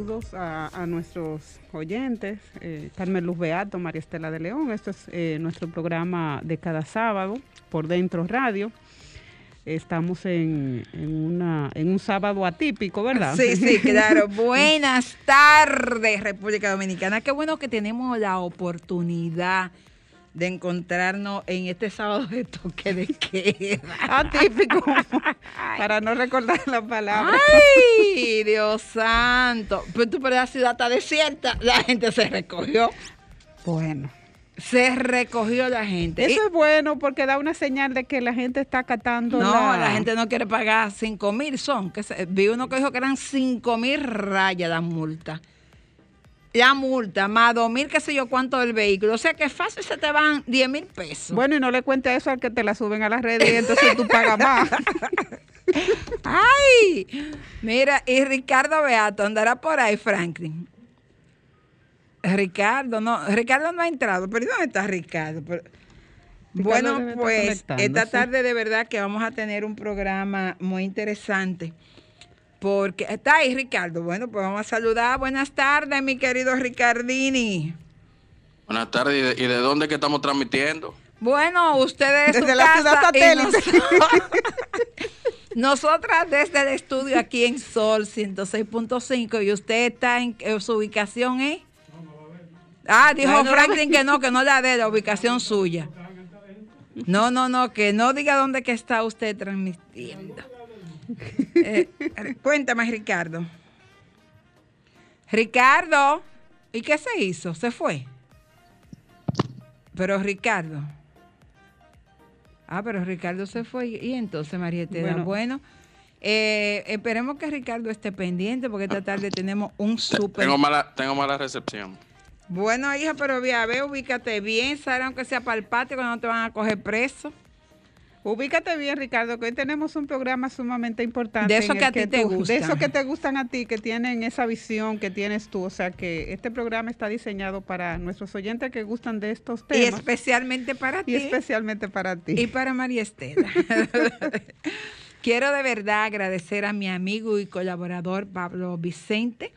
Saludos a, a nuestros oyentes, eh, Carmen Luz Beato, María Estela de León. Esto es eh, nuestro programa de cada sábado por Dentro Radio. Estamos en, en una, en un sábado atípico, ¿verdad? Sí, sí, claro. Buenas tardes, República Dominicana. Qué bueno que tenemos la oportunidad de encontrarnos en este sábado de toque de queda. Atípico, para no recordar la palabra. ¡Ay, Dios santo! Pero tú, pero la ciudad está desierta. La gente se recogió. Bueno, Se recogió la gente. eso Y- es bueno porque da una señal de que la gente está acatando no, la... la... gente no quiere pagar 5 mil, son. Que se- vi uno que dijo que eran 5 mil rayas la multa. La multa, más 2 mil, qué sé yo cuánto del vehículo. O sea que fácil se te van 10 mil pesos. Bueno, y no le cuente eso al que te la suben a las redes y entonces tú pagas más. ¡Ay! Mira, y Ricardo Beato andará por ahí, Franklin. Ricardo, no, Ricardo no ha entrado, pero ¿y ¿dónde está Ricardo? Pero- bueno, debe estar pues esta tarde de verdad que vamos a tener un programa muy interesante. Porque está ahí Ricardo. Bueno, pues vamos a saludar. Buenas tardes, mi querido Ricardini. Buenas tardes, ¿y de, y de dónde que estamos transmitiendo? Bueno, ustedes Desde la ciudad satélite. Nosotras desde el estudio aquí en Sol 106.5 y usted está en, en su ubicación, ¿eh? Ah, dijo Ay, no la Franklin que no, que no la dé la ubicación suya. No, no, no, que no diga dónde que está usted transmitiendo. Eh, cuéntame, Ricardo. Ricardo, ¿y qué se hizo? ¿Se fue? Pero Ricardo. Ah, pero Ricardo se fue. Y entonces, Marieta, bueno, Bueno. eh, esperemos que Ricardo esté pendiente porque esta tarde tenemos un súper. Tengo mala, tengo mala recepción. Bueno, hija, pero ve, a ver, ubícate bien, Sara, aunque sea para el patio, que no te van a coger preso. Ubícate bien, Ricardo, que hoy tenemos un programa sumamente importante. De eso que a ti te tú- De gustan. eso que te gustan a ti, que tienen esa visión que tienes tú. O sea, que este programa está diseñado para nuestros oyentes que gustan de estos Y temas. especialmente para Y ti. especialmente para ti. Y para María Estela. Quiero de verdad agradecer a mi amigo y colaborador Pablo Vicente,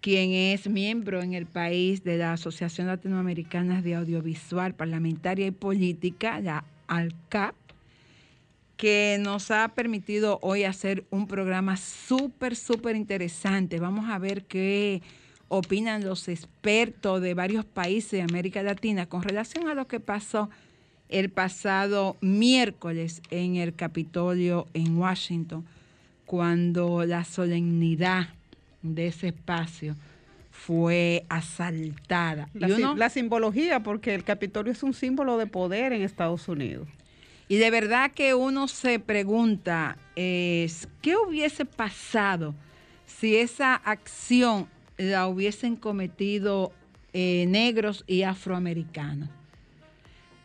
quien es miembro en el país de la Asociación Latinoamericana de Audiovisual Parlamentaria y Política, la ALCAP, que nos ha permitido hoy hacer un programa súper, súper interesante. Vamos a ver qué opinan los expertos de varios países de América Latina con relación a lo que pasó el pasado miércoles en el Capitolio en Washington, cuando la solemnidad de ese espacio fue asaltada. La, Y sim- uno- la simbología, porque el Capitolio es un símbolo de poder en Estados Unidos. Y de verdad que uno se pregunta, es, ¿qué hubiese pasado si esa acción la hubiesen cometido eh, negros y afroamericanos?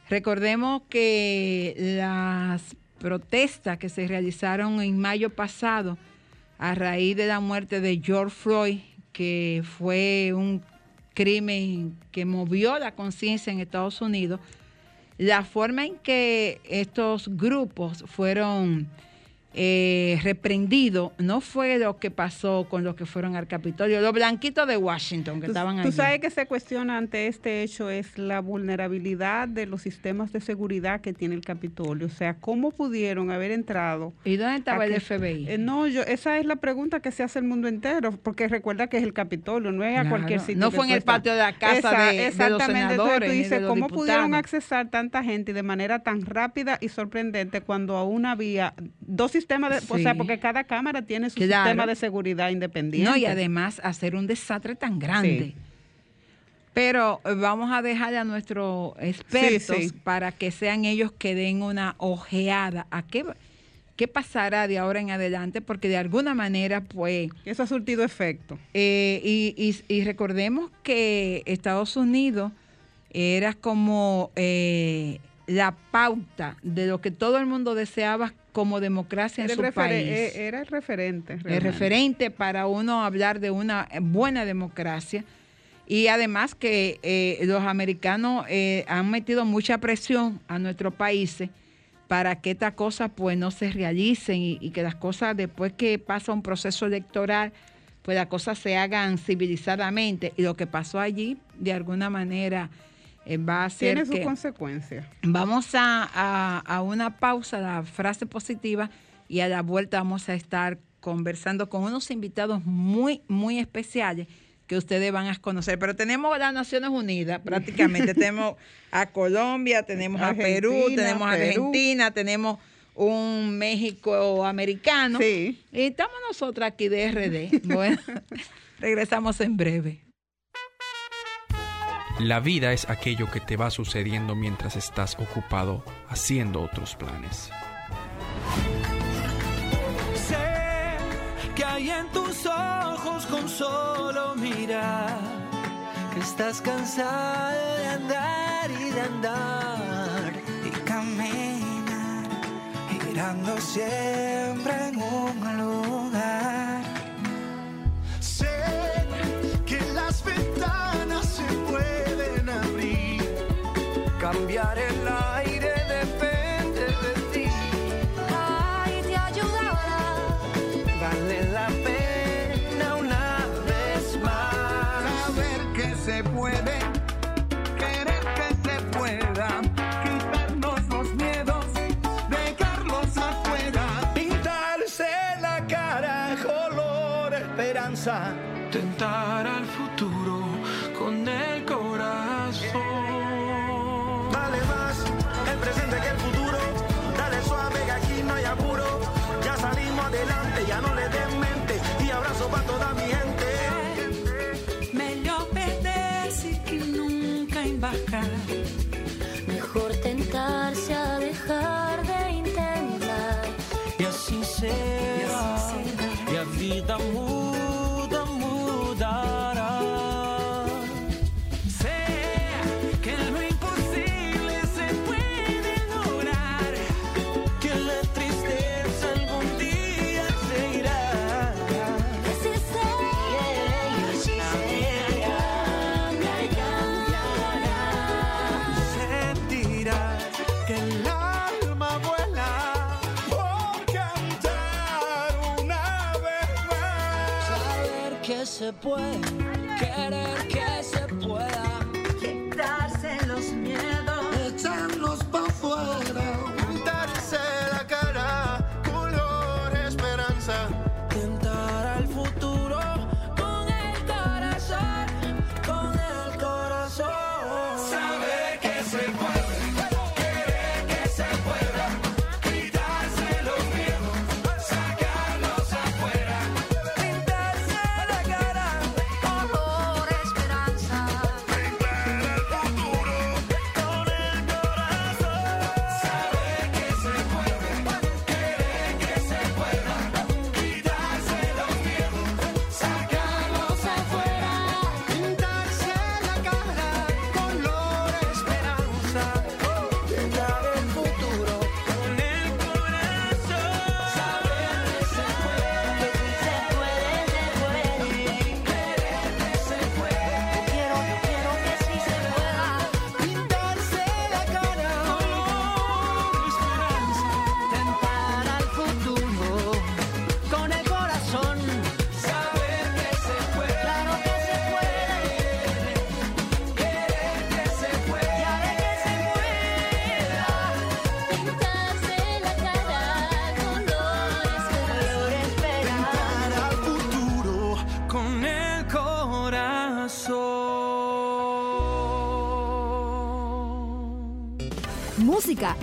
Recordemos que las protestas que se realizaron en mayo pasado a raíz de la muerte de George Floyd, que fue un crimen que movió la conciencia en Estados Unidos, la forma en que estos grupos fueron eh, reprendido no fue lo que pasó con los que fueron al Capitolio, los blanquitos de Washington que estaban Tú allí. sabes que se cuestiona ante este hecho es la vulnerabilidad de los sistemas de seguridad que tiene el Capitolio. O sea, ¿cómo pudieron haber entrado? ¿Y dónde estaba el que- FBI? Eh, no, yo, esa es la pregunta que se hace el mundo entero, porque recuerda que es el Capitolio, no es a cualquier sitio. no fue en tú el patio de la casa Esa- de- de los senadores tú de dices, los ¿cómo pudieron accesar tanta gente y de manera tan rápida y sorprendente cuando aún había dos sistemas de, o sea, porque cada cámara tiene su Claro. sistema de seguridad independiente. No, y además hacer un desastre tan grande. Sí. Pero eh, vamos a dejar a nuestros expertos sí. para que sean ellos que den una ojeada a qué, qué pasará de ahora en adelante, porque de alguna manera, pues, Eso ha surtido efecto. eh, y, y- y recordemos que Estados Unidos era como eh, la pauta de lo que todo el mundo deseaba como democracia en Era su país eh, era el referente. el referente para uno hablar de una buena democracia. Y además que eh, los americanos eh, han metido mucha presión a nuestros países para que estas cosas pues no se realicen y, y que las cosas después que pasa un proceso electoral pues las cosas se hagan civilizadamente y lo que pasó allí de alguna manera eh, va a ser Tiene sus que consecuencias. Vamos a, a- a una pausa, la frase positiva, y a la vuelta vamos a estar conversando con unos invitados muy, muy especiales que ustedes van a conocer. Pero tenemos las Naciones Unidas prácticamente. tenemos a Colombia, tenemos a Perú, tenemos a. Argentina, tenemos un México americano. Sí. Y estamos nosotros aquí de RD. Bueno, regresamos en breve. La vida es aquello que te va sucediendo mientras estás ocupado haciendo otros planes. Sé que hay en tus ojos con solo mirar que estás cansado de andar y de andar y caminar girando siempre en un lugar. Sé que las ventanas se pueden abrir, cambiar el aire depende de ti. Ay, te ayudará. Vale la pena una vez más. Saber que se puede, querer que se pueda, quitarnos los miedos, dejarlos afuera. Pintarse la cara, color, esperanza. Nunca se puede, querer que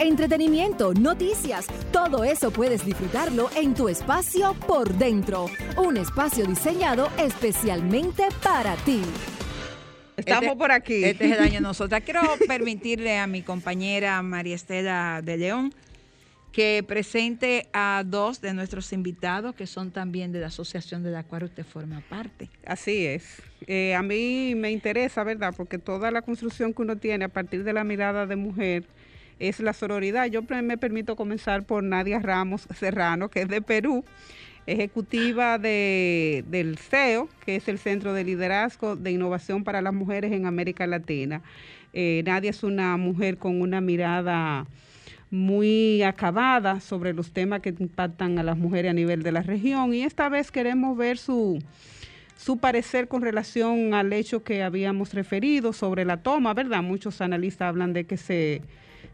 entretenimiento, noticias. Todo eso puedes disfrutarlo en tu espacio por dentro. Un espacio diseñado especialmente para ti. Estamos Este- por aquí. Este es el año de nosotras. Quiero permitirle a mi compañera María Estela de León que presente a dos de nuestros invitados que son también de la asociación de la cual usted forma parte. Así es. Eh, a mí me interesa, ¿verdad? Porque toda la construcción que uno tiene a partir de la mirada de mujer es la sororidad. Yo me permito comenzar por Nadia Ramos Serrano, que es de Perú, ejecutiva de, del CEO, que es el Centro de Liderazgo de Innovación para las Mujeres en América Latina. Eh, Nadia es una mujer con una mirada muy acabada sobre los temas que impactan a las mujeres a nivel de la región y esta vez queremos ver su, su parecer con relación al hecho que habíamos referido sobre la toma, ¿verdad? Muchos analistas hablan de que se,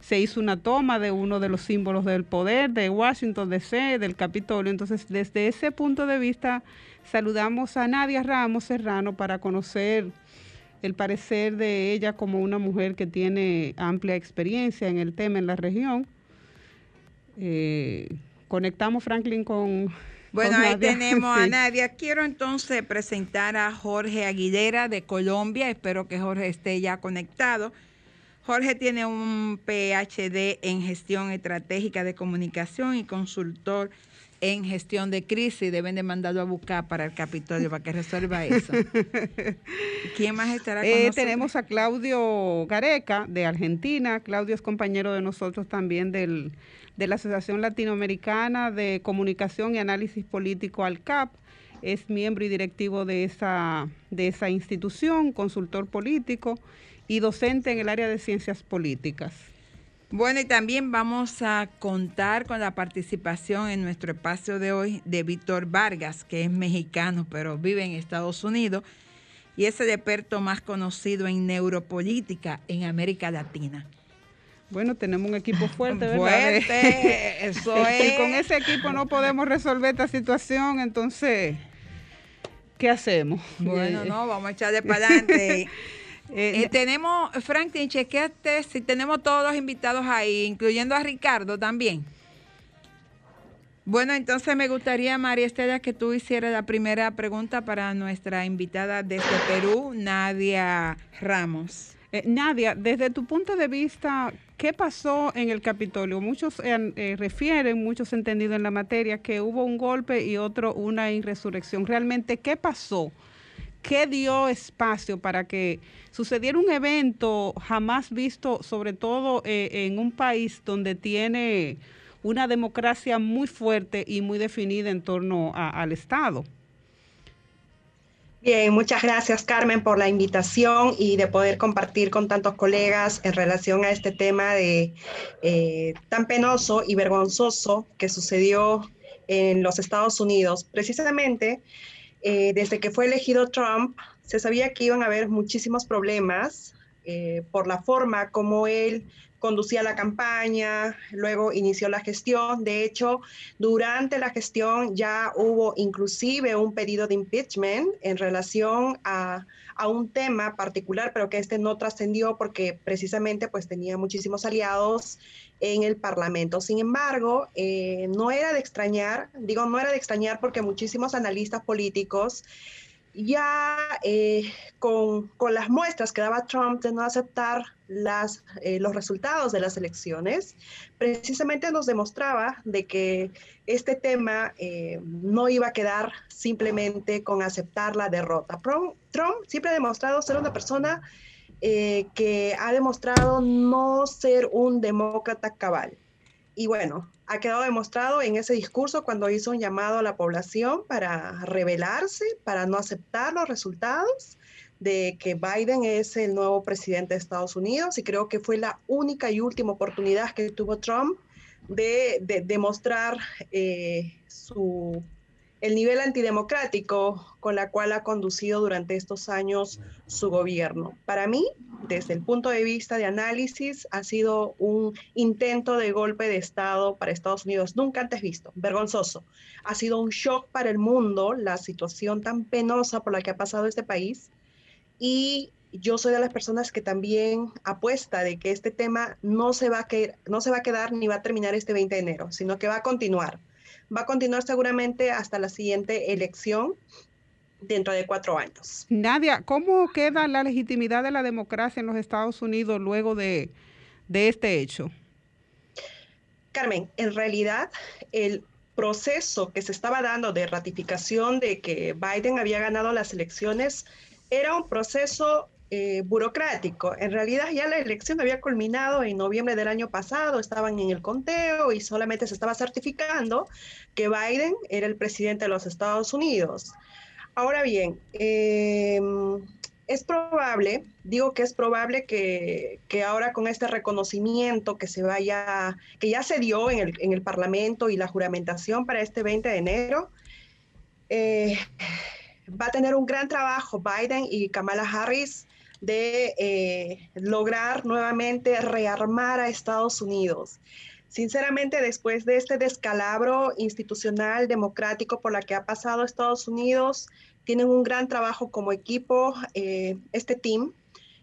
se hizo una toma de uno de los símbolos del poder de Washington DC, del Capitolio. Entonces, desde ese punto de vista, saludamos a Nadia Ramos Serrano para conocer el parecer de ella como una mujer que tiene amplia experiencia en el tema en la región. Eh, conectamos, Franklin, con... Bueno, con ahí Nadia. tenemos a. Nadia. Quiero entonces presentar a Jorge Aguilera de Colombia. Espero que Jorge esté ya conectado. Jorge tiene un PhD en gestión estratégica de comunicación y consultor en gestión de crisis. Deben de mandarlo a buscar para el Capitolio para que resuelva eso. ¿Quién más estará con Eh, nosotros? tenemos a Claudio Gareca de Argentina. Claudio es compañero de nosotros también del, de la Asociación Latinoamericana de Comunicación y Análisis Político ALCAP. Es miembro y directivo de esa, de esa institución, consultor político y docente en el área de ciencias políticas. Bueno, y también vamos a contar con la participación en nuestro espacio de hoy de Víctor Vargas, que es mexicano, pero vive en Estados Unidos y es el experto más conocido en neuropolítica en América Latina. Bueno, tenemos un equipo fuerte, ¿verdad? Fuerte, eso Si es. con ese equipo no podemos resolver esta situación, entonces, ¿qué hacemos? Bueno, no, vamos a echarle para adelante. Eh, Eh, tenemos, Franklin, chequeate si tenemos todos los invitados ahí, incluyendo a Ricardo también. Bueno, entonces me gustaría, María Estela, que tú hicieras la primera pregunta para nuestra invitada desde Perú, Nadia Ramos. Eh, Nadia, desde tu punto de vista, ¿qué pasó en el Capitolio? Muchos eh, refieren, muchos entendidos en la materia, que hubo un golpe y otro una inresurrección. Realmente, ¿qué pasó? ¿Qué dio espacio para que sucediera un evento jamás visto, sobre todo eh, en un país donde tiene una democracia muy fuerte y muy definida en torno al Estado? Bien, muchas gracias Carmen por la invitación y de poder compartir con tantos colegas en relación a este tema de eh, tan penoso y vergonzoso que sucedió en los Estados Unidos. Precisamente eh, desde que fue elegido Trump, se sabía que iban a haber muchísimos problemas eh, por la forma como él conducía la campaña, luego inició la gestión. De hecho, durante la gestión ya hubo inclusive un pedido de impeachment en relación a, a un tema particular, pero que este no trascendió porque precisamente pues tenía muchísimos aliados en el Parlamento. Sin embargo, eh, no era de extrañar, digo, no era de extrañar porque muchísimos analistas políticos ya eh, con, con, las muestras que daba Trump de no aceptar las, eh, los resultados de las elecciones, precisamente nos demostraba de que este tema no iba a quedar simplemente con aceptar la derrota. Trump, Trump siempre ha demostrado ser una persona eh, que ha demostrado no ser un demócrata cabal. Y bueno, ha quedado demostrado en ese discurso cuando hizo un llamado a la población para rebelarse, para no aceptar los resultados de que Biden es el nuevo presidente de Estados Unidos y creo que fue la única y última oportunidad que tuvo Trump de, de demostrar eh, su, el nivel antidemocrático con la cual ha conducido durante estos años su gobierno. Para mí, desde el punto de vista de análisis, ha sido un intento de golpe de Estado para Estados Unidos nunca antes visto, vergonzoso. Ha sido un shock para el mundo la situación tan penosa por la que ha pasado este país y yo soy de las personas que también apuesta de que este tema no se, va a no se va a quedar ni va a terminar este 20 de enero, sino que va a continuar. Va a continuar seguramente hasta la siguiente elección dentro de cuatro años. Nadia, ¿cómo queda la legitimidad de la democracia en los Estados Unidos luego de, de este hecho? Carmen, en realidad el proceso que se estaba dando de ratificación de que Biden había ganado las elecciones era un proceso eh, burocrático. En realidad ya la elección había culminado en noviembre del año pasado, estaban en el conteo y solamente se estaba certificando que Biden era el presidente de los Estados Unidos. Ahora bien, eh, es probable, digo que es probable que, que, ahora con este reconocimiento que se vaya, que ya se dio en el, en el Parlamento y la juramentación para este 20 de enero, eh, va a tener un gran trabajo Biden y Kamala Harris de eh, lograr nuevamente rearmar a Estados Unidos. Sinceramente, después de este descalabro institucional democrático por la que ha pasado Estados Unidos, tienen un gran trabajo como equipo, eh, este team,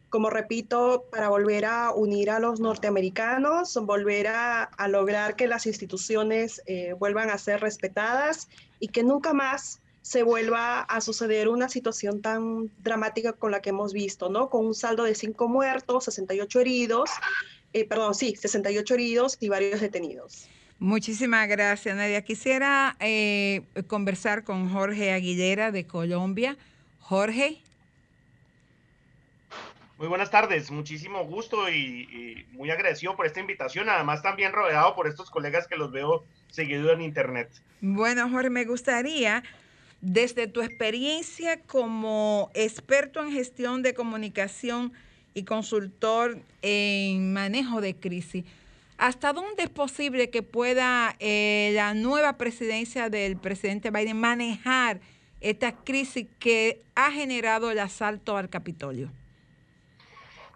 como repito, para volver a unir a los norteamericanos, volver a, lograr que las instituciones eh, vuelvan a ser respetadas y que nunca más se vuelva a suceder una situación tan dramática con la que hemos visto, ¿no? Con un saldo de cinco muertos, 68 heridos, eh, perdón, sí, 68 heridos y varios detenidos. Muchísimas gracias, Nadia. Quisiera eh, conversar con Jorge Aguilera de Colombia. Jorge. Muy buenas tardes, muchísimo gusto y, y, muy agradecido por esta invitación. Además, también rodeado por estos colegas que los veo seguido en Internet. Bueno, Jorge, me gustaría, desde tu experiencia como experto en gestión de comunicación y consultor en manejo de crisis, ¿Hasta dónde es posible que pueda eh, la nueva presidencia del presidente Biden manejar esta crisis que ha generado el asalto al Capitolio?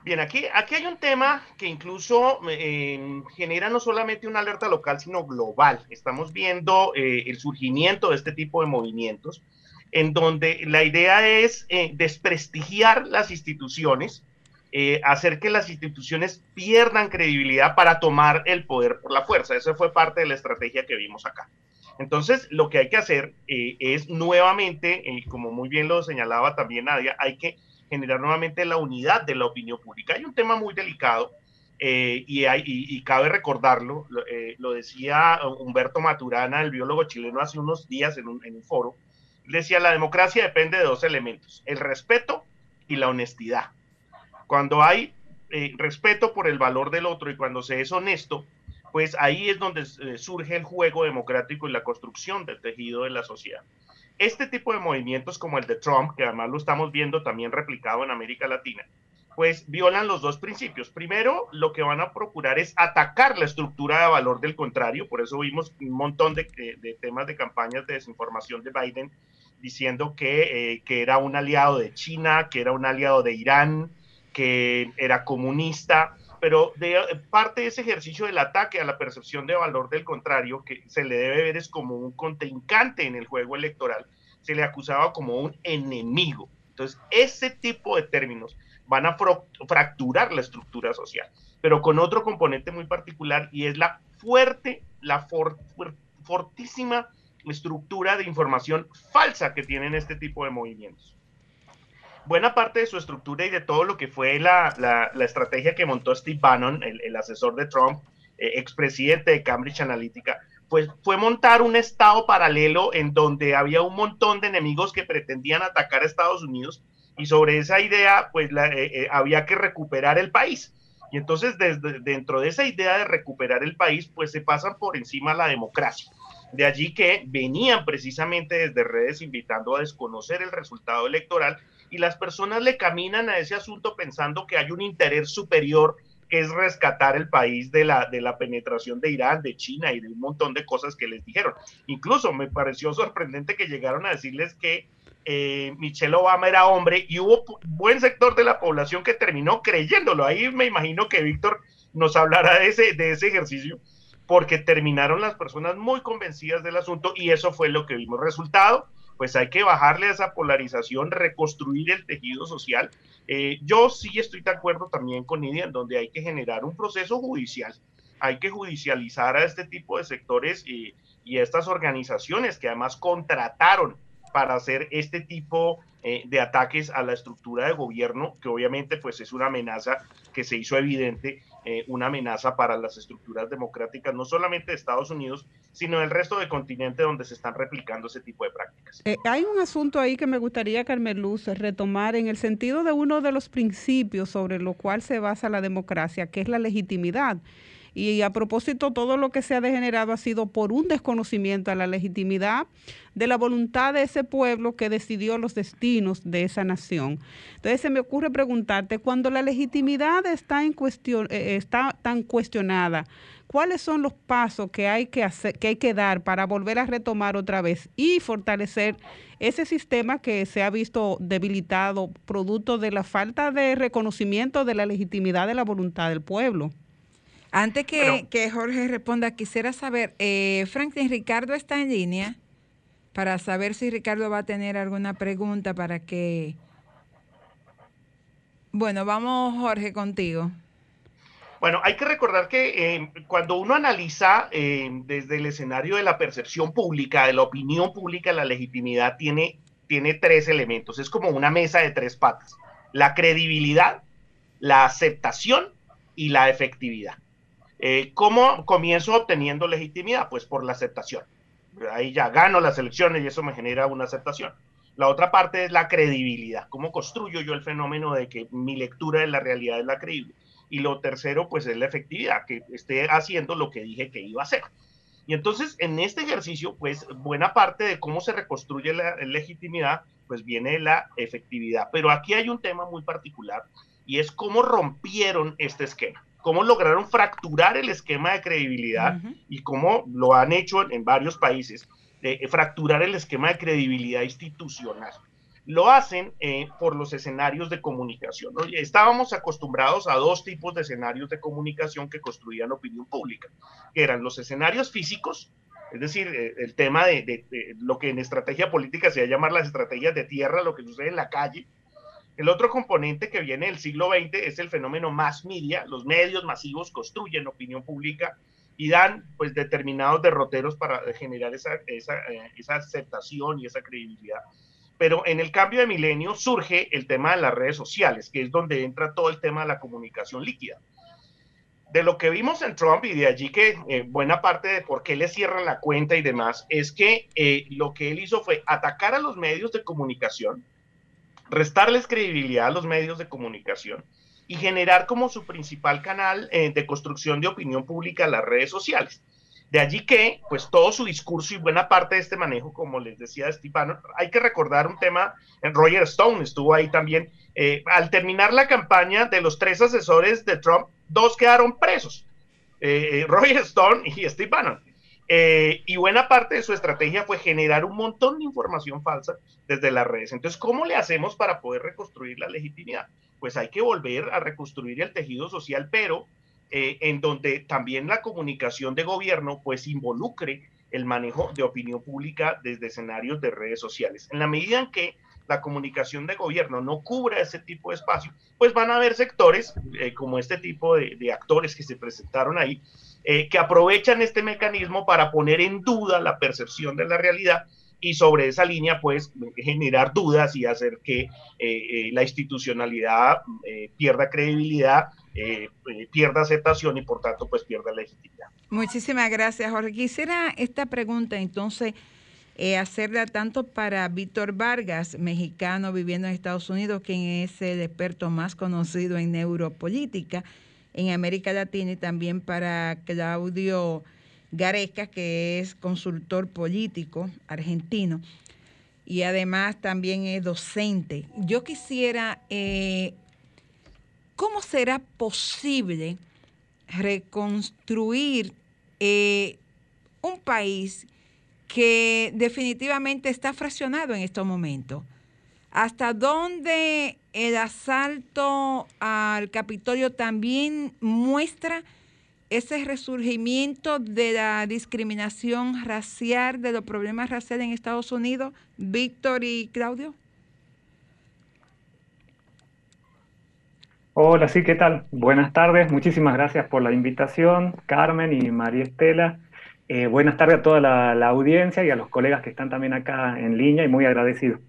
Bien, aquí, aquí hay un tema que incluso eh, genera no solamente una alerta local, sino global. Estamos viendo eh, el surgimiento de este tipo de movimientos, en donde la idea es eh, desprestigiar las instituciones, eh, hacer que las instituciones pierdan credibilidad para tomar el poder por la fuerza. Esa fue parte de la estrategia que vimos acá. Entonces, lo que hay que hacer es nuevamente, como muy bien lo señalaba también Nadia, hay que generar nuevamente la unidad de la opinión pública. Hay un tema muy delicado y, hay, y, cabe recordarlo, lo, lo, decía Humberto Maturana, el biólogo chileno, hace unos días en un, en un foro, decía, la democracia depende de dos elementos, el respeto y la honestidad. Cuando hay eh, respeto por el valor del otro y cuando se es honesto, pues ahí es donde eh, surge el juego democrático y la construcción del tejido de la sociedad. Este tipo de movimientos como el de Trump, que además lo estamos viendo también replicado en América Latina, pues violan los dos principios. Primero, lo que van a procurar es atacar la estructura de valor del contrario, por eso vimos un montón de, temas de campañas de desinformación de Biden diciendo que, eh, que era un aliado de China, que era un aliado de Irán, que era comunista, pero de parte de ese ejercicio del ataque a la percepción de valor del contrario, que se le debe ver es como un contrincante en el juego electoral, se le acusaba como un enemigo. Entonces, ese tipo de términos van a fracturar la estructura social, pero con otro componente muy particular y es la fuerte, la for, fortísima estructura de información falsa que tienen este tipo de movimientos buena parte de su estructura y de todo lo que fue la, la, la estrategia que montó Steve Bannon, el, el asesor de Trump, eh, expresidente de Cambridge Analytica, pues fue montar un estado paralelo en donde había un montón de enemigos que pretendían atacar a Estados Unidos y sobre esa idea, pues la, eh, eh, había que recuperar el país. Y entonces, desde, dentro de esa idea de recuperar el país, pues se pasan por encima la democracia. De allí que venían precisamente desde redes invitando a desconocer el resultado electoral y las personas le caminan a ese asunto pensando que hay un interés superior que es rescatar el país de la, de la penetración de Irán, de China y de un montón de cosas que les dijeron. Incluso me pareció sorprendente que llegaron a decirles que eh, Michelle Obama era hombre y hubo buen sector de la población que terminó creyéndolo. Ahí me imagino que Víctor nos hablará de ese, de ese ejercicio porque terminaron las personas muy convencidas del asunto y eso fue lo que vimos. Resultado, pues hay que bajarle a esa polarización, reconstruir el tejido social. Eh, yo sí estoy de acuerdo también con Nidia en donde hay que generar un proceso judicial, hay que judicializar a este tipo de sectores y, y a estas organizaciones que además contrataron para hacer este tipo eh, de ataques a la estructura de gobierno, que obviamente pues es una amenaza que se hizo evidente, eh, una amenaza para las estructuras democráticas, no solamente de Estados Unidos, sino del resto del continente donde se están replicando ese tipo de prácticas. Eh, hay un asunto ahí que me gustaría, Carmen Luz, retomar en el sentido de uno de los principios sobre lo cual se basa la democracia, que es la legitimidad. Y a propósito, todo lo que se ha degenerado ha sido por un desconocimiento a la legitimidad de la voluntad de ese pueblo que decidió los destinos de esa nación. Entonces se me ocurre preguntarte, cuando la legitimidad está en cuestión, eh, está tan cuestionada, ¿cuáles son los pasos que hay que hacer, que hay que dar para volver a retomar otra vez y fortalecer ese sistema que se ha visto debilitado producto de la falta de reconocimiento de la legitimidad de la voluntad del pueblo? Antes que, que Jorge responda, quisiera saber, eh, Franklin, Ricardo está en línea para saber si Ricardo va a tener alguna pregunta para que... Bueno, vamos Jorge contigo. Bueno, hay que recordar que eh, cuando uno analiza eh, desde el escenario de la percepción pública, de la opinión pública, la legitimidad tiene, tiene tres elementos. Es como una mesa de tres patas. La credibilidad, la aceptación y la efectividad. Eh, ¿Cómo comienzo obteniendo legitimidad? Pues por la aceptación. Ahí ya gano las elecciones y eso me genera una aceptación. La otra parte es la credibilidad. ¿Cómo construyo yo el fenómeno de que mi lectura de la realidad es la creíble? Y lo tercero, pues es la efectividad, que esté haciendo lo que dije que iba a hacer. Y entonces, en este ejercicio, pues buena parte de cómo se reconstruye la legitimidad, pues viene la efectividad. Pero aquí hay un tema muy particular y es cómo rompieron este esquema cómo lograron fracturar el esquema de credibilidad y cómo lo han hecho en, varios países, de fracturar el esquema de credibilidad institucional. Lo hacen eh, por los escenarios de comunicación. Estábamos acostumbrados a dos tipos de escenarios de comunicación que construían opinión pública, que eran los escenarios físicos, es decir, eh, el tema de, de, lo que en estrategia política se va a llamar las estrategias de tierra, lo que sucede en la calle, el otro componente que viene del siglo XX es el fenómeno mass media. Los medios masivos construyen opinión pública y dan pues determinados derroteros para generar eh, esa aceptación y esa credibilidad. Pero en el cambio de milenio surge el tema de las redes sociales, que es donde entra todo el tema de la comunicación líquida. De lo que vimos en Trump y de allí que eh, buena parte de por qué le cierran la cuenta y demás, es que eh, lo que él hizo fue atacar a los medios de comunicación, restarles credibilidad a los medios de comunicación y generar como su principal canal eh, de construcción de opinión pública las redes sociales. De allí que, pues todo su discurso y buena parte de este manejo, como les decía Stepano, hay que recordar un tema, Roger Stone estuvo ahí también, eh, al terminar la campaña de los tres asesores de Trump, dos quedaron presos, eh, Roger Stone y Steve Bannon. Eh, y buena parte de su estrategia fue generar un montón de información falsa desde las redes. Entonces, ¿cómo le hacemos para poder reconstruir la legitimidad? Pues hay que volver a reconstruir el tejido social, pero eh, en donde también la comunicación de gobierno pues involucre el manejo de opinión pública desde escenarios de redes sociales. En la medida en que la comunicación de gobierno no cubra ese tipo de espacio, pues van a haber sectores eh, como este tipo de, de actores que se presentaron ahí, eh, que aprovechan este mecanismo para poner en duda la percepción de la realidad y sobre esa línea, pues, generar dudas y hacer que eh, eh, la institucionalidad pierda credibilidad, pierda aceptación y, por tanto, pues, pierda legitimidad. Muchísimas gracias, Jorge. Quisiera esta pregunta, entonces, hacerla tanto para Víctor Vargas, mexicano viviendo en Estados Unidos, quien es el experto más conocido en neuropolítica, en América Latina y también para Claudio Gareca, que es consultor político argentino y además también es docente. Yo quisiera, eh, ¿cómo será posible reconstruir eh, un país que definitivamente está fraccionado en estos momentos? ¿Hasta dónde el asalto al Capitolio también muestra ese resurgimiento de la discriminación racial, de los problemas raciales en Estados Unidos, Víctor y Claudio? Hola, sí, ¿qué tal? Buenas tardes, muchísimas gracias por la invitación, Carmen y María Estela. Eh, buenas tardes a toda la, la audiencia y a los colegas que están también acá en línea y muy agradecido.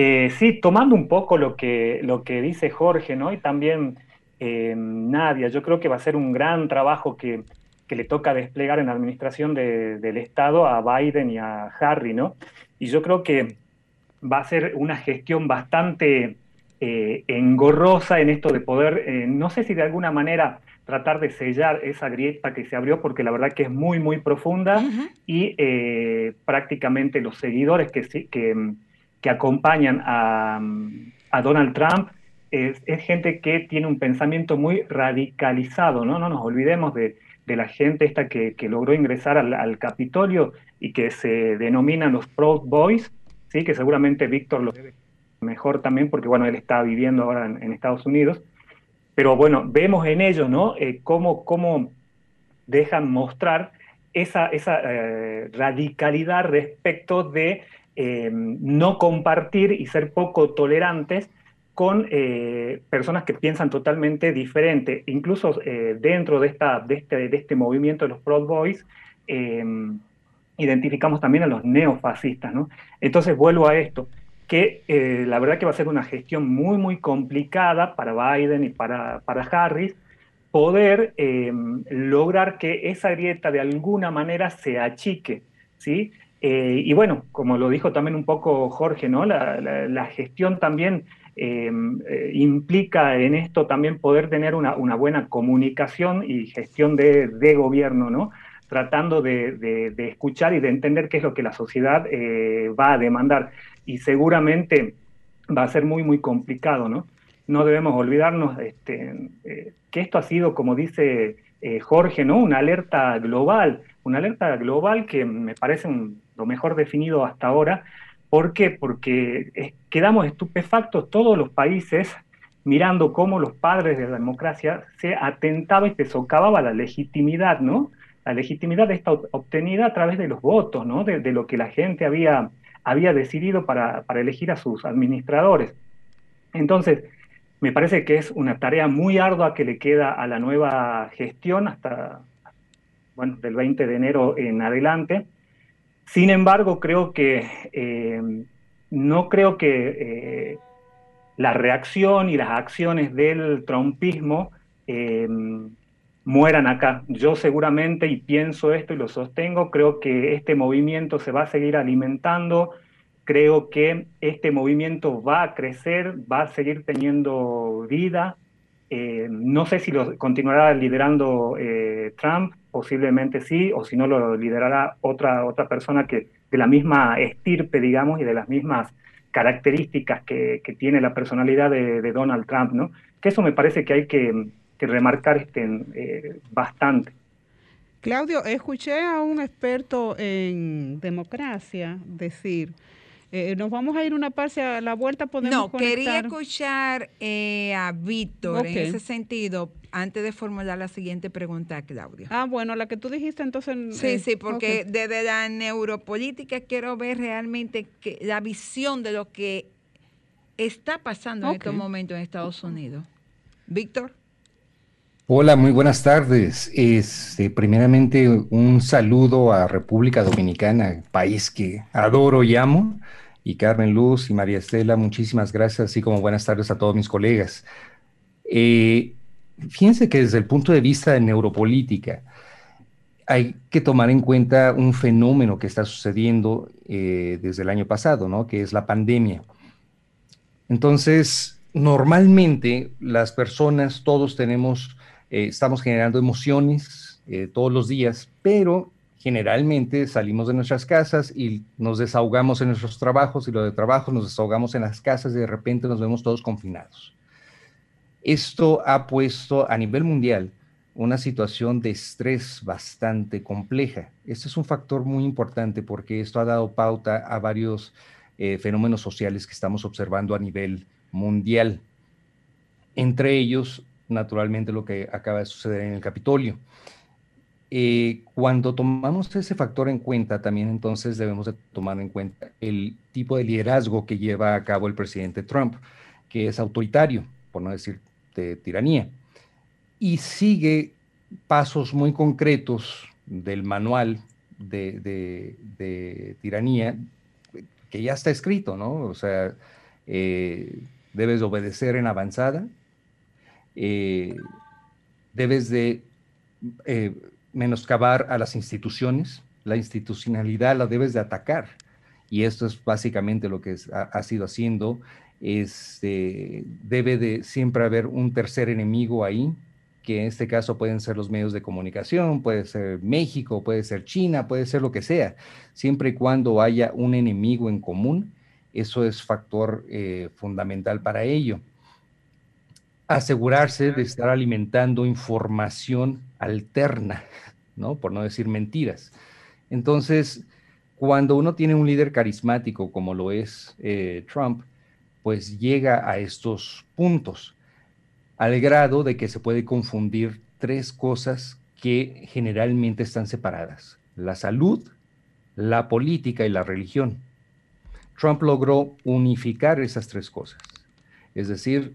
Eh, sí, tomando un poco lo que, lo que dice Jorge, ¿no? Y también eh, Nadia, yo creo que va a ser un gran trabajo que, que le toca desplegar en la administración de- del Estado a Biden y a Harry, ¿no? Y yo creo que va a ser una gestión bastante eh, engorrosa en esto de poder, eh, no sé si de alguna manera tratar de sellar esa grieta que se abrió, porque la verdad que es muy, muy profunda y eh, prácticamente los seguidores que, sí- que, que acompañan a, a Donald Trump es, gente que tiene un pensamiento muy radicalizado, ¿no? No nos olvidemos de, de la gente esta que, que logró ingresar al, Capitolio y que se denominan los Proud Boys, ¿sí? que seguramente Víctor lo debe mejor también, porque bueno, él está viviendo ahora en, en Estados Unidos. Pero bueno, vemos en ellos, ¿no? Eh, cómo, cómo dejan mostrar esa, esa eh, radicalidad respecto de eh, no compartir y ser poco tolerantes con eh, personas que piensan totalmente diferente. Incluso eh, dentro de, esta, de, este, de este movimiento de los Proud Boys, eh, identificamos también a los neofascistas, ¿no? Entonces vuelvo a esto, que la verdad que va a ser una gestión muy, muy complicada para Biden y para, para Harris, poder eh, lograr que esa grieta de alguna manera se achique, ¿sí? Eh, y bueno, como lo dijo también un poco Jorge, ¿no? La, gestión también eh, eh, implica en esto también poder tener una, una buena comunicación y gestión de, gobierno, ¿no? Tratando de, de- escuchar y de entender qué es lo que la sociedad va a demandar. Y seguramente va a ser muy, muy complicado, ¿no? No debemos olvidarnos este, que esto ha sido, como dice Jorge, ¿no? Una alerta global, una alerta global que me parece lo mejor definido hasta ahora. ¿Por qué? Porque quedamos estupefactos todos los países mirando cómo los padres de la democracia se atentaba y se socavaba la legitimidad, ¿no? La legitimidad está ob- obtenida a través de los votos, ¿no? De, de lo que la gente había, había decidido para, para elegir a sus administradores. Entonces, me parece que es una tarea muy ardua que le queda a la nueva gestión hasta, bueno, del 20 de enero en adelante. Sin embargo, creo que eh, no creo que eh, la reacción y las acciones del trumpismo eh, mueran acá. Yo seguramente, y pienso esto y lo sostengo, creo que este movimiento se va a seguir alimentando, creo que este movimiento va a crecer, va a seguir teniendo vida. Eh, no sé si lo continuará liderando eh, Trump, posiblemente sí, o si no lo liderará otra, otra persona que de la misma estirpe, digamos, y de las mismas características que, tiene la personalidad de, Donald Trump, ¿no? Que eso me parece que hay que, que remarcar este, eh, bastante. Claudio, escuché a un experto en democracia decir, eh, nos vamos a ir una parte a la vuelta, podemos No, quería escuchar eh, a Víctor en ese sentido antes de formular la siguiente pregunta a Claudio. Ah, bueno, la que tú dijiste entonces... Sí, eh, sí, porque desde la neuropolítica quiero ver realmente que la visión de lo que está pasando en estos momentos en Estados Unidos. Víctor. Hola, muy buenas tardes. Este, primeramente, un saludo a República Dominicana, país que adoro y amo. Y Carmen Luz y María Estela, muchísimas gracias, así como buenas tardes a todos mis colegas. Eh, fíjense que desde el punto de vista de neuropolítica, hay que tomar en cuenta un fenómeno que está sucediendo eh, desde el año pasado, ¿no? Que es la pandemia. Entonces, normalmente las personas, todos tenemos, eh, estamos generando emociones eh, todos los días, pero generalmente salimos de nuestras casas y nos desahogamos en nuestros trabajos y lo de trabajo nos desahogamos en las casas y de repente nos vemos todos confinados. Esto ha puesto a nivel mundial una situación de estrés bastante compleja. Este es un factor muy importante porque esto ha dado pauta a varios eh, fenómenos sociales que estamos observando a nivel mundial. Entre ellos, naturalmente lo que acaba de suceder en el Capitolio. Eh, cuando tomamos ese factor en cuenta, también entonces debemos de tomar en cuenta el tipo de liderazgo que lleva a cabo el presidente Trump, que es autoritario, por no decir de tiranía, y sigue pasos muy concretos del manual de, tiranía que ya está escrito, ¿no? O sea, eh, debes de obedecer en avanzada, eh, debes de eh, menoscabar a las instituciones, la institucionalidad la debes de atacar. Y esto es básicamente lo que ha sido haciendo. Este, debe de siempre haber un tercer enemigo ahí, que en este caso pueden ser los medios de comunicación, puede ser México, puede ser China, puede ser lo que sea. Siempre y cuando haya un enemigo en común, eso es factor eh, fundamental para ello asegurarse de estar alimentando información alterna, ¿no? Por no decir mentiras. Entonces, cuando uno tiene un líder carismático como lo es eh, Trump, pues llega a estos puntos, al grado de que se puede confundir tres cosas que generalmente están separadas, la salud, la política y la religión. Trump logró unificar esas tres cosas. Es decir,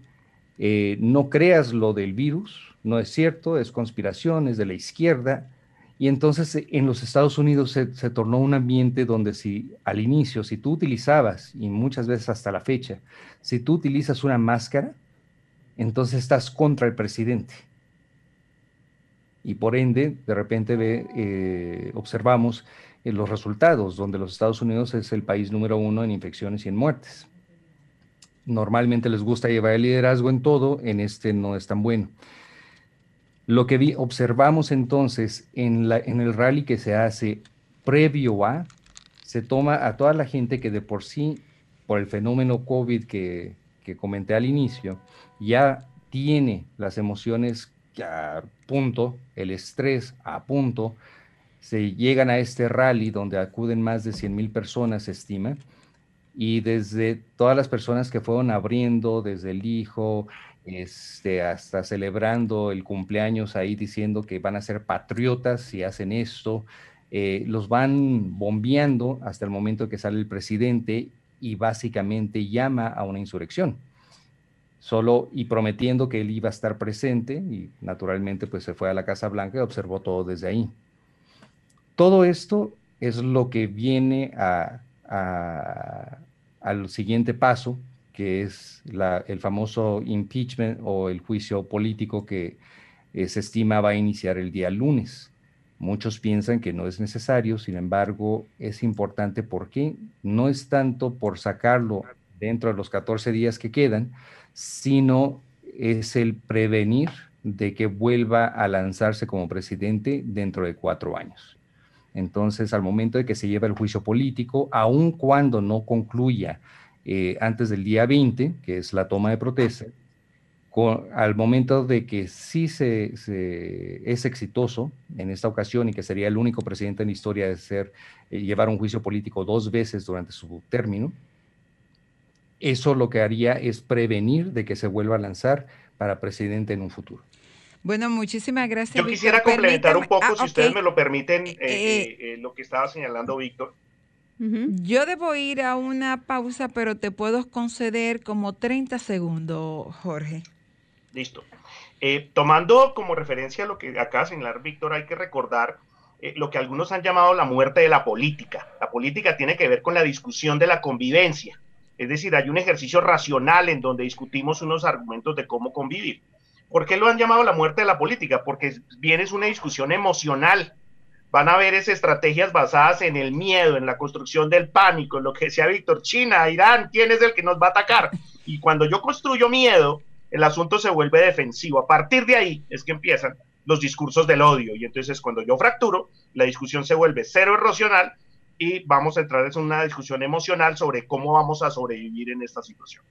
eh, no creas lo del virus, no es cierto, es conspiración, es de la izquierda. Y entonces eh, en los Estados Unidos se, tornó un ambiente donde si al inicio, si tú utilizabas, y muchas veces hasta la fecha, si tú utilizas una máscara, entonces estás contra el presidente. Y por ende, de repente ve, eh, observamos los resultados, donde los Estados Unidos es el país número uno en infecciones y en muertes normalmente les gusta llevar el liderazgo en todo, en este no es tan bueno. Lo que observamos entonces en, la, en el rally que se hace previo a, se toma a toda la gente que de por sí, por el fenómeno COVID que, que comenté al inicio, ya tiene las emociones a punto, el estrés a punto, se llegan a este rally donde acuden más de 100 mil personas, se estima, y desde todas las personas que fueron abriendo, desde el hijo, este, hasta celebrando el cumpleaños ahí diciendo que van a ser patriotas si hacen esto, eh, los van bombeando hasta el momento que sale el presidente y básicamente llama a una insurrección. Solo y prometiendo que él iba a estar presente y naturalmente pues se fue a la Casa Blanca y observó todo desde ahí. Todo esto es lo que viene a, a- al siguiente paso, que es el famoso impeachment o el juicio político que eh, se estima va a iniciar el día lunes. Muchos piensan que no es necesario, sin embargo, es importante porque no es tanto por sacarlo dentro de los 14 días que quedan, sino es el prevenir de que vuelva a lanzarse como presidente dentro de cuatro años. Entonces, al momento de que se lleva el juicio político, aun cuando no concluya eh, antes del día 20, que es la toma de protesta, al momento de que sí se, se- es exitoso en esta ocasión y que sería el único presidente en la historia de ser, eh, llevar un juicio político dos veces durante su término, eso lo que haría es prevenir de que se vuelva a lanzar para presidente en un futuro. Bueno, muchísimas gracias. Yo Víctor. quisiera complementar un poco, ah, si ustedes me lo permiten, eh, eh, eh, eh, lo que estaba señalando Víctor. Yo debo ir a una pausa, pero te puedo conceder como 30 segundos, Jorge. Listo. Eh, tomando como referencia lo que acaba de señalar Víctor, hay que recordar eh, lo que algunos han llamado la muerte de la política. La política tiene que ver con la discusión de la convivencia. Es decir, hay un ejercicio racional en donde discutimos unos argumentos de cómo convivir. ¿Por qué lo han llamado la muerte de la política? Porque bien es una discusión emocional. Van a haber esas estrategias basadas en el miedo, en la construcción del pánico, en lo que decía Víctor, China, Irán, ¿quién es el que nos va a atacar? Y cuando yo construyo miedo, el asunto se vuelve defensivo. A partir de ahí es que empiezan los discursos del odio. Y entonces cuando yo fracturo, la discusión se vuelve cero erosional y vamos a entrar en una discusión emocional sobre cómo vamos a sobrevivir en esta situación.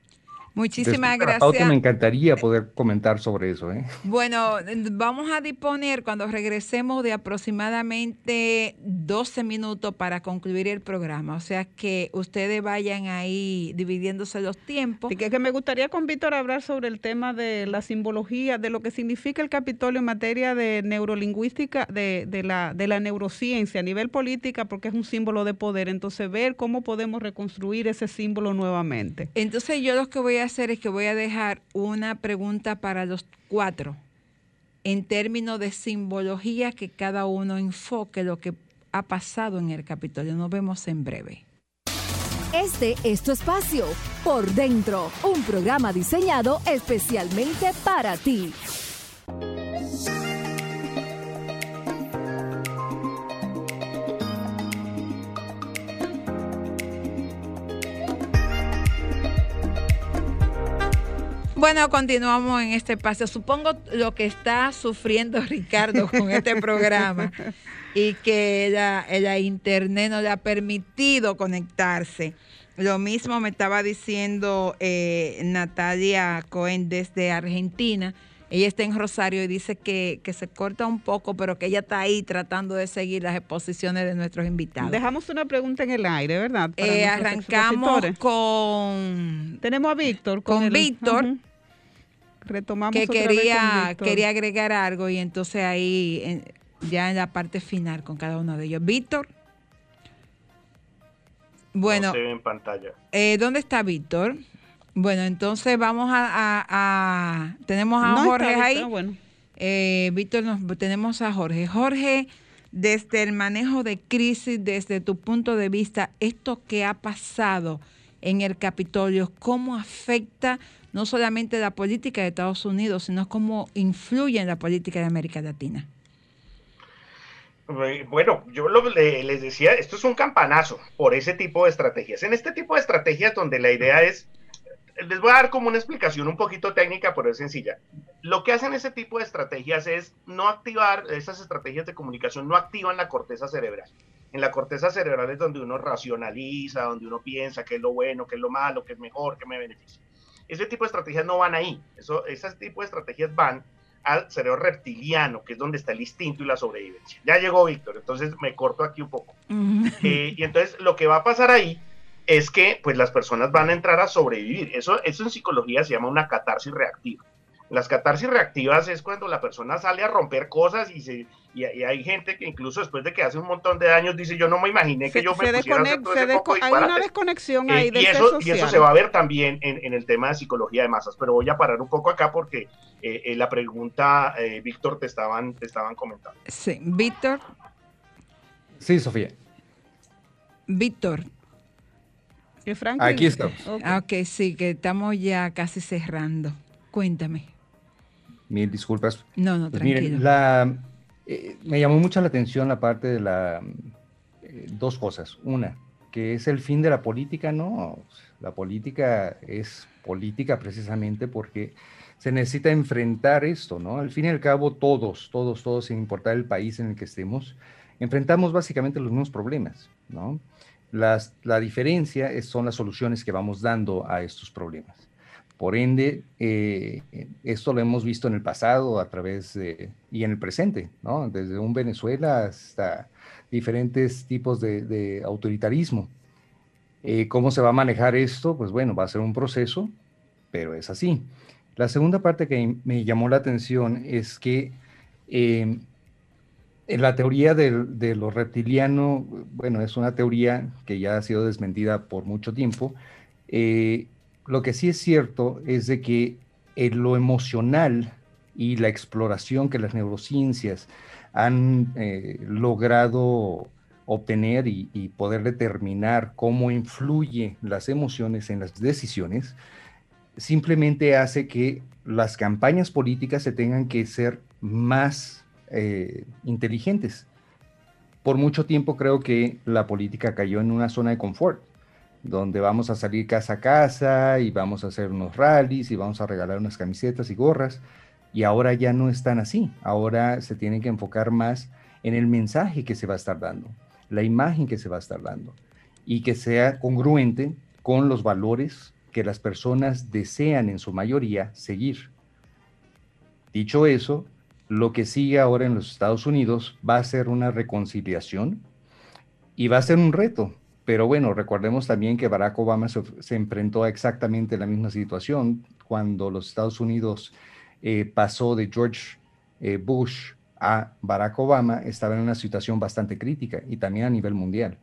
Muchísimas Después, para Pauta, gracias. me encantaría poder comentar sobre eso. ¿eh? Bueno, vamos a disponer cuando regresemos de aproximadamente 12 minutos para concluir el programa. O sea que ustedes vayan ahí dividiéndose los tiempos. Así que, que me gustaría con Víctor hablar sobre el tema de la simbología, de lo que significa el Capitolio en materia de neurolingüística, de, de la, de la neurociencia a nivel política, porque es un símbolo de poder. Entonces, ver cómo podemos reconstruir ese símbolo nuevamente. Entonces yo lo que voy a hacer es que voy a dejar una pregunta para los cuatro en términos de simbología que cada uno enfoque lo que ha pasado en el Capitolio. Nos vemos en breve. Este es tu espacio, Por Dentro, un programa diseñado especialmente para ti. Bueno, continuamos en este espacio. Supongo lo que está sufriendo Ricardo con este programa y que la, la internet no le ha permitido conectarse. Lo mismo me estaba diciendo eh, Natalia Cohen desde Argentina. Ella está en Rosario y dice que, que se corta un poco, pero que ella está ahí tratando de seguir las exposiciones de nuestros invitados. Dejamos una pregunta en el aire, ¿verdad? Eh, arrancamos con Tenemos a Víctor. con el- Víctor. Retomamos que otra vez con quería, quería agregar algo y entonces ahí en- ya en la parte final con cada uno de ellos. Víctor. Bueno, No se ve en pantalla. eh, ¿dónde está Víctor? Bueno, entonces vamos a, a- a- tenemos a No Jorge ahí. bueno. Eh, Víctor, nos, tenemos a Jorge. Jorge, desde el manejo de crisis, desde tu punto de vista, esto que ha pasado en el Capitolio, ¿cómo afecta no solamente la política de Estados Unidos, sino cómo influye en la política de América Latina? Bueno, yo lo- le- les decía, esto es un campanazo por ese tipo de estrategias. En este tipo de estrategias donde la idea es, les voy a dar como una explicación un poquito técnica, pero es sencilla. Lo que hacen ese tipo de estrategias es no activar, esas estrategias de comunicación no activan la corteza cerebral. En la corteza cerebral es donde uno racionaliza, donde uno piensa qué es lo bueno, qué es lo malo, qué es mejor, qué me beneficia. Ese tipo de estrategias no van ahí. Eso, ese tipo de estrategias van al cerebro reptiliano, que es donde está el instinto y la sobrevivencia. Ya llegó Víctor, entonces me corto aquí un poco. Eh, y entonces lo que va a pasar ahí es que pues las personas van a entrar a sobrevivir. Eso, eso en psicología se llama una catarsis reactiva. Las catarsis reactivas es cuando la persona sale a romper cosas y, se, y, y hay gente que incluso después de que hace un montón de años dice yo no me imaginé que Se- yo me se pusiera a hacer todo ese hay una disparates". desconexión Eh, ahí y, del ser eso, y eso se va a ver también en, en el tema de psicología de masas, pero voy a parar un poco acá porque eh, eh, la pregunta, eh, Víctor, te estaban, te estaban comentando. Sí, Víctor, Sí, Sofía. Víctor. Franklin- Aquí estamos. Ok. Ah, Ok, sí, que estamos ya casi cerrando. Cuéntame. Mil disculpas. No, no, Pues miren, tranquilo. la, eh, me llamó mucho la atención la parte de la... eh, dos cosas. Una, que es el fin de la política, no. La política es política precisamente porque se necesita enfrentar esto, ¿no? Al fin y al cabo, todos, todos, todos, sin importar el país en el que estemos, enfrentamos básicamente los mismos problemas, ¿no? Las, la diferencia es- son las soluciones que vamos dando a estos problemas. Por ende, eh, esto lo hemos visto en el pasado a través de, y en el presente, ¿no? Desde un Venezuela hasta diferentes tipos de, de autoritarismo. Eh, ¿Cómo se va a manejar esto? Pues bueno, va a ser un proceso, pero es así. La segunda parte que me llamó la atención es que eh, en la teoría del- de, lo reptiliano, bueno, es una teoría que ya ha sido desmentida por mucho tiempo. Eh, lo que sí es cierto es de que en lo emocional y la exploración que las neurociencias han eh, logrado obtener y, y poder determinar cómo influye las emociones en las decisiones, simplemente hace que las campañas políticas se tengan que ser más eh, inteligentes. Por mucho tiempo creo que la política cayó en una zona de confort, donde vamos a salir casa a casa y vamos a hacer unos rallies y vamos a regalar unas camisetas y gorras, y ahora ya no están así, ahora se tienen que enfocar más en el mensaje que se va a estar dando. la imagen que se va a estar dando y que sea congruente con los valores que las personas desean en su mayoría seguir. Dicho eso, lo que sigue ahora en los Estados Unidos va a ser una reconciliación y va a ser un reto. Pero bueno, recordemos también que Barack Obama se, enfrentó a exactamente la misma situación cuando los Estados Unidos eh, pasó de George eh, Bush a Barack Obama, estaba en una situación bastante crítica y también a nivel mundial.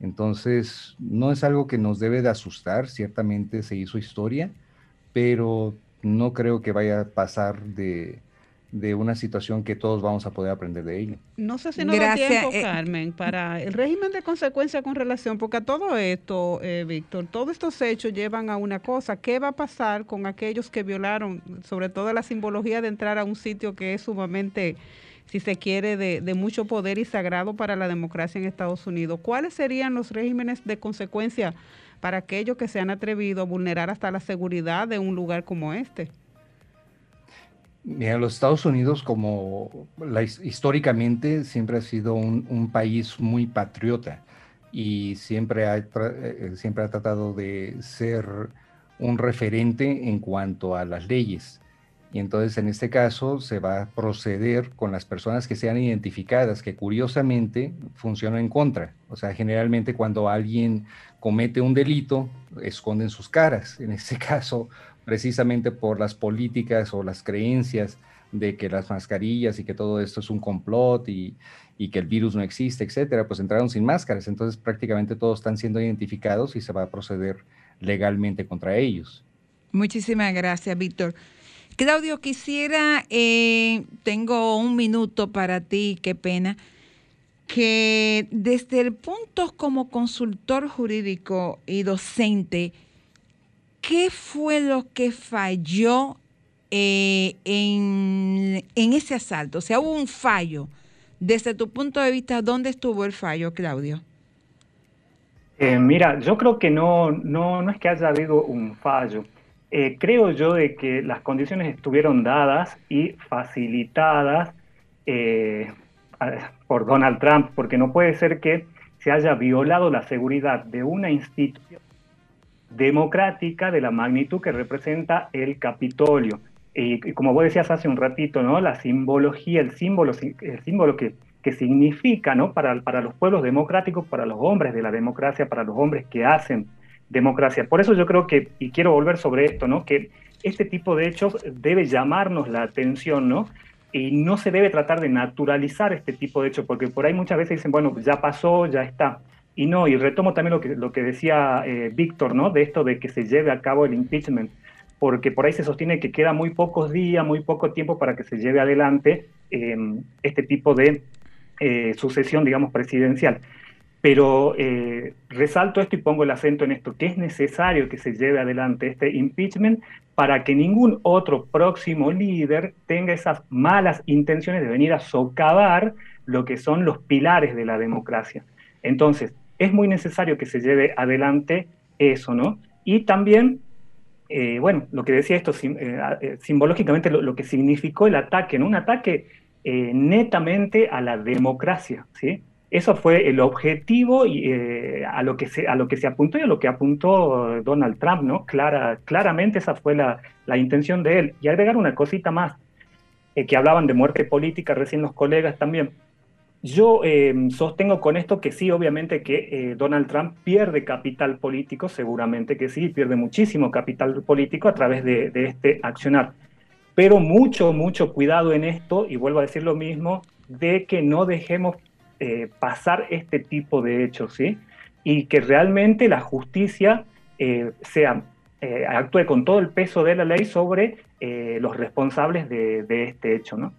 Entonces, no es algo que nos debe de asustar, ciertamente se hizo historia, pero no creo que vaya a pasar de, de una situación que todos vamos a poder aprender de ella. No sé si nos da tiempo, eh. Carmen, para el régimen de consecuencia con relación, porque a todo esto, eh, Víctor, todos estos hechos llevan a una cosa. ¿Qué va a pasar con aquellos que violaron, sobre todo la simbología de entrar a un sitio que es sumamente, si se quiere, de, de mucho poder y sagrado para la democracia en Estados Unidos? ¿Cuáles serían los regímenes de consecuencia para aquellos que se han atrevido a vulnerar hasta la seguridad de un lugar como este? Mira, los Estados Unidos, como la, his- históricamente, siempre ha sido un, un país muy patriota y siempre ha, tra- eh, siempre ha tratado de ser un referente en cuanto a las leyes. Y entonces, en este caso, se va a proceder con las personas que sean identificadas, que curiosamente funcionan en contra. O sea, generalmente cuando alguien comete un delito, esconden sus caras. En este caso, precisamente por las políticas o las creencias de que las mascarillas y que todo esto es un complot y, y que el virus no existe, etcétera, pues entraron sin máscaras. Entonces prácticamente todos están siendo identificados y se va a proceder legalmente contra ellos. Muchísimas gracias, Víctor. Claudio, quisiera, eh, tengo un minuto para ti, qué pena, que desde el punto como consultor jurídico y docente, ¿qué fue lo que falló eh, en, ese asalto? O sea, hubo un fallo. Desde tu punto de vista, ¿dónde estuvo el fallo, Claudio? Eh, mira, yo creo que no, no, no es que haya habido un fallo. Eh, creo yo de que las condiciones estuvieron dadas y facilitadas por Donald Trump, porque no puede ser que se haya violado la seguridad de una institución democrática de la magnitud que representa el Capitolio. Y, como vos decías hace un ratito, ¿no? La simbología, el símbolo, el símbolo que, que significa, ¿no? Para, para los pueblos democráticos, para los hombres de la democracia, para los hombres que hacen democracia. Por eso yo creo que, y quiero volver sobre esto, ¿no? Que este tipo de hechos debe llamarnos la atención, ¿no? Y no se debe tratar de naturalizar este tipo de hechos, porque por ahí muchas veces dicen, bueno, ya pasó, ya está. Y no, y retomo también lo que, lo que decía eh, Víctor, ¿no? De esto de que se lleve a cabo el impeachment, porque por ahí se sostiene que queda muy pocos días, muy poco tiempo para que se lleve adelante eh, este tipo de eh, sucesión, digamos, presidencial. Pero eh, resalto esto y pongo el acento en esto, que es necesario que se lleve adelante este impeachment para que ningún otro próximo líder tenga esas malas intenciones de venir a socavar lo que son los pilares de la democracia. Entonces, es muy necesario que se lleve adelante eso, ¿no? Y también, eh, bueno, lo que decía esto, sim- eh, eh, simbológicamente lo, lo que significó el ataque, ¿no? Un ataque eh, netamente a la democracia, ¿sí? Eso fue el objetivo y, eh, a, lo que se, a lo que se apuntó y a lo que apuntó Donald Trump, ¿no? Clara, claramente esa fue la, la intención de él. Y agregar una cosita más, eh, que hablaban de muerte política recién los colegas también. Yo eh, sostengo con esto que sí, obviamente que eh, Donald Trump pierde capital político, seguramente que sí, pierde muchísimo capital político a través de, este accionar. Pero mucho, mucho cuidado en esto, y vuelvo a decir lo mismo, de que no dejemos eh, pasar este tipo de hechos, ¿sí? Y que realmente la justicia sea, actúe con todo el peso de la ley sobre los responsables de, de este hecho, ¿no?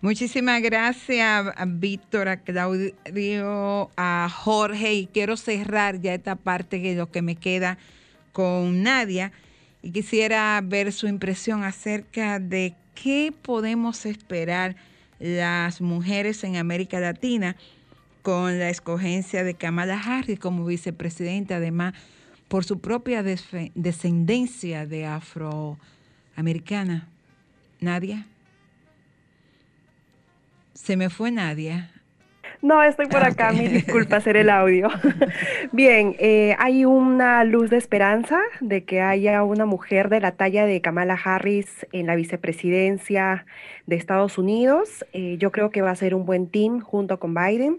Muchísimas gracias a Víctor, a Claudio, a Jorge y quiero cerrar ya esta parte que lo que me queda con Nadia y quisiera ver su impresión acerca de qué podemos esperar las mujeres en América Latina con la escogencia de Kamala Harris como vicepresidenta, además por su propia descendencia de afroamericana. Nadia. Se me fue Nadia. No, estoy por acá, mi disculpa hacer el audio. Bien, eh, hay una luz de esperanza de que haya una mujer de la talla de Kamala Harris en la vicepresidencia de Estados Unidos. Eh, yo creo que va a ser un buen team junto con Biden.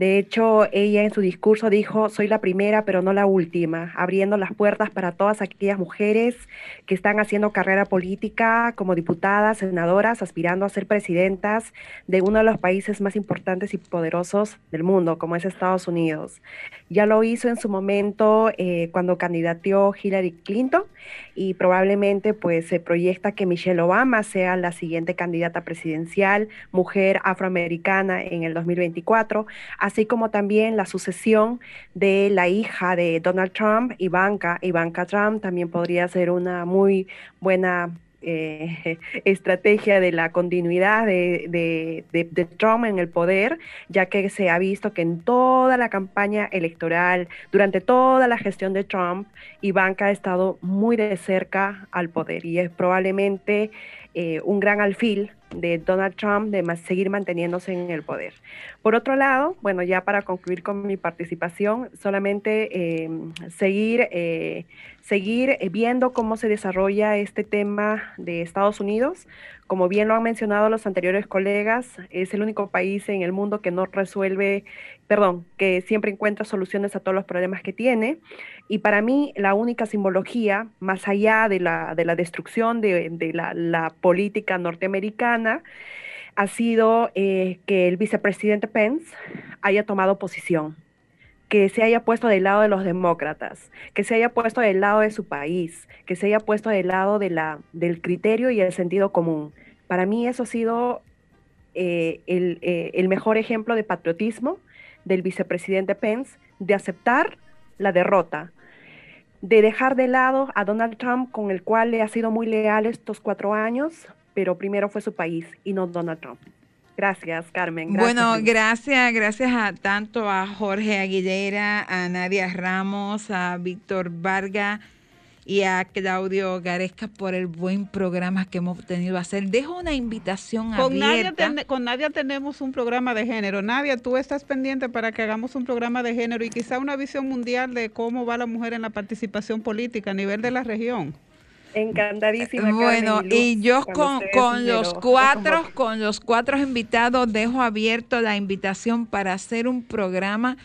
De hecho, ella en su discurso dijo, soy la primera, pero no la última, abriendo las puertas para todas aquellas mujeres que están haciendo carrera política como diputadas, senadoras, aspirando a ser presidentas de uno de los países más importantes y poderosos del mundo, como es Estados Unidos. Ya lo hizo en su momento eh, cuando candidateó Hillary Clinton y probablemente pues se proyecta que Michelle Obama sea la siguiente candidata presidencial, mujer afroamericana en el 2024 así como también la sucesión de la hija de Donald Trump, Ivanka. Ivanka Trump también podría ser una muy buena eh, estrategia de la continuidad de, de, de, Trump en el poder, ya que se ha visto que en toda la campaña electoral, durante toda la gestión de Trump, Ivanka ha estado muy de cerca al poder y es probablemente eh, un gran alfil de Donald Trump de seguir manteniéndose en el poder. Por otro lado, bueno, ya para concluir con mi participación, solamente eh, seguir, eh, seguir viendo cómo se desarrolla este tema de Estados Unidos. Como bien lo han mencionado los anteriores colegas, es el único país en el mundo que no resuelve, perdón, que siempre encuentra soluciones a todos los problemas que tiene. Y para mí, la única simbología, más allá de la, de la destrucción de, la política norteamericana, ha sido eh, que el vicepresidente Pence haya tomado posición, que se haya puesto del lado de los demócratas, que se haya puesto del lado de su país, que se haya puesto del lado de la, del criterio y el sentido común. Para mí eso ha sido eh, el, eh, el mejor ejemplo de patriotismo del vicepresidente Pence, de aceptar la derrota, de dejar de lado a Donald Trump, con el cual le ha sido muy leal estos cuatro años, pero primero fue su país y no Donald Trump. Gracias, Carmen. Gracias, bueno, gracias, gracias a tanto a Jorge Aguilera, a Nadia Ramos, a Víctor Vargas y a Claudio Garesca por el buen programa que hemos tenido a hacer. Dejo una invitación Con Nadia, abierta. ten- con Nadia tenemos un programa de género. Nadia, tú estás pendiente para que hagamos un programa de género y quizá una visión mundial de cómo va la mujer en la participación política a nivel de la región. Encantadísima. Bueno, Luz, y yo con, con los lo cuatro, con los cuatro invitados dejo abierto la invitación para hacer un programa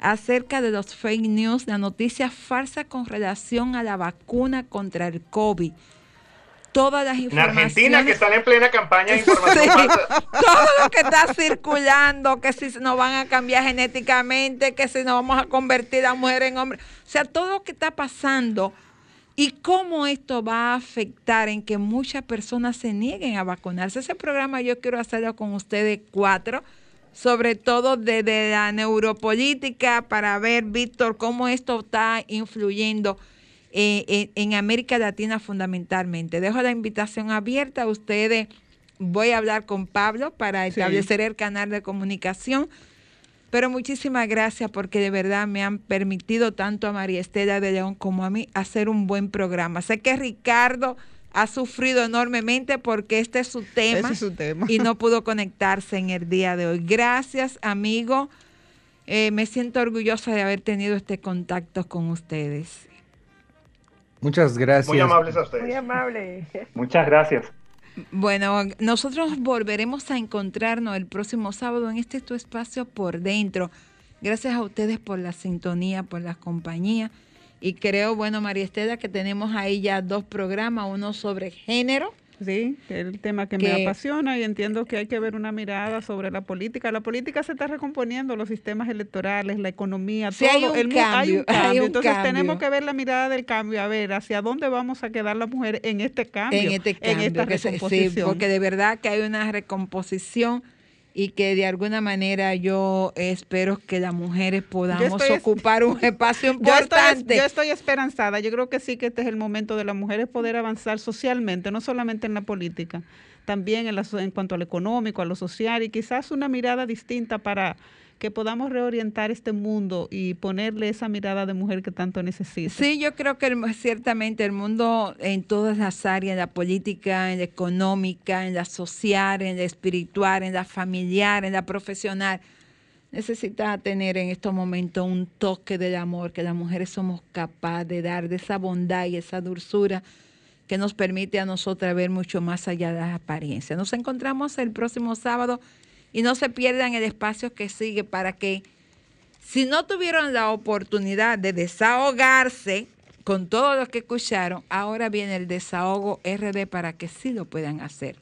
acerca de los fake news, la noticia falsa con relación a la vacuna contra el COVID. Todas las En informaciones. Argentina, que están en plena campaña de información Sí, falsa. todo lo que está circulando, que si nos van a cambiar genéticamente, que si nos vamos a convertir a mujer en hombre. O sea, todo lo que está pasando y cómo esto va a afectar en que muchas personas se nieguen a vacunarse. Ese programa yo quiero hacerlo con ustedes cuatro, sobre todo desde la neuropolítica, para ver, Víctor, cómo esto está influyendo eh, en, en América Latina fundamentalmente. Dejo la invitación abierta a ustedes. Voy a hablar con Pablo para establecer el canal de comunicación. Pero muchísimas gracias porque de verdad me han permitido tanto a María Estela de León como a mí hacer un buen programa. Sé que Ricardo ha sufrido enormemente porque este es su tema, Ese es su tema. y no pudo conectarse en el día de hoy. Gracias, amigo. Eh, me siento orgullosa de haber tenido este contacto con ustedes. Muchas gracias. Muy amables a ustedes. Muy amable. Muchas gracias. Bueno, nosotros volveremos a encontrarnos el próximo sábado en este tu espacio por dentro. Gracias a ustedes por la sintonía, por la compañía. Y creo, bueno, María Estela, que tenemos ahí ya dos programas, uno sobre género. Sí, el tema que, me apasiona y entiendo que hay que ver una mirada sobre la política. La política se está recomponiendo, los sistemas electorales, la economía, Sí, todo. hay un el mu- hay un cambio, hay cambio. un Entonces cambio. tenemos que ver la mirada del cambio, a ver hacia dónde vamos a quedar la mujer en este cambio, en este cambio, esta se- sí, recomposición. porque de verdad que hay una recomposición y que de alguna manera yo espero que las mujeres podamos estoy- ocupar un espacio Yo estoy, importante. yo estoy esperanzada. Yo creo que sí que este es el momento de las mujeres poder avanzar socialmente, no solamente en la política, también en, la en cuanto a lo económico, a lo social y quizás una mirada distinta para que podamos reorientar este mundo y ponerle esa mirada de mujer que tanto necesita. Sí, yo creo que ciertamente el mundo en todas las áreas, en la política, en la económica, en la social, en la espiritual, en la familiar, en la profesional, necesita tener en estos momentos un toque del amor, que las mujeres somos capaces de dar, de esa bondad y esa dulzura que nos permite a nosotras ver mucho más allá de las apariencias. Nos encontramos el próximo sábado y no se pierdan el espacio que sigue para que si no tuvieron la oportunidad de desahogarse con todo lo que escucharon, ahora viene el desahogo RD para que sí lo puedan hacer.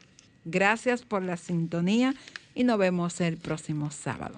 Gracias por la sintonía y nos vemos el próximo sábado.